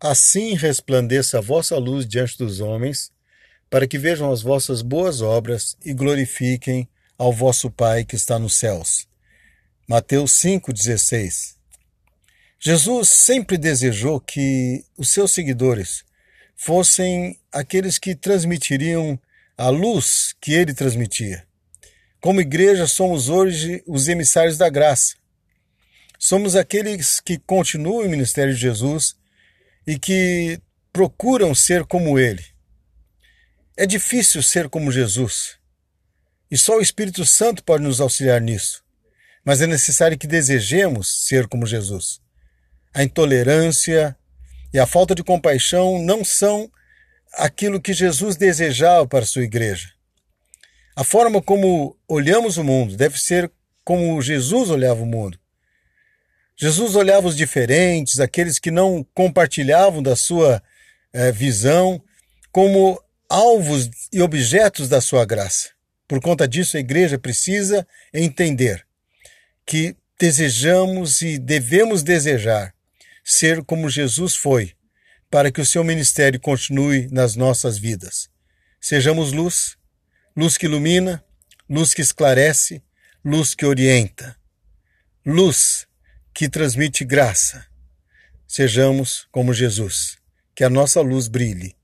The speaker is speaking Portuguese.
Assim resplandeça a vossa luz diante dos homens, para que vejam as vossas boas obras e glorifiquem ao vosso Pai que está nos céus. Mateus 5,16 Jesus sempre desejou que os seus seguidores fossem aqueles que transmitiriam a luz que ele transmitia. Como igreja, somos hoje os emissários da graça. Somos aqueles que continuam o ministério de Jesus e que procuram ser como ele. É difícil ser como Jesus. E só o Espírito Santo pode nos auxiliar nisso. Mas é necessário que desejemos ser como Jesus. A intolerância e a falta de compaixão não são aquilo que Jesus desejava para a sua igreja. A forma como olhamos o mundo deve ser como Jesus olhava o mundo. Jesus olhava os diferentes, aqueles que não compartilhavam da sua eh, visão, como alvos e objetos da sua graça. Por conta disso, a igreja precisa entender que desejamos e devemos desejar ser como Jesus foi, para que o seu ministério continue nas nossas vidas. Sejamos luz, luz que ilumina, luz que esclarece, luz que orienta, luz que transmite graça. Sejamos como Jesus, que a nossa luz brilhe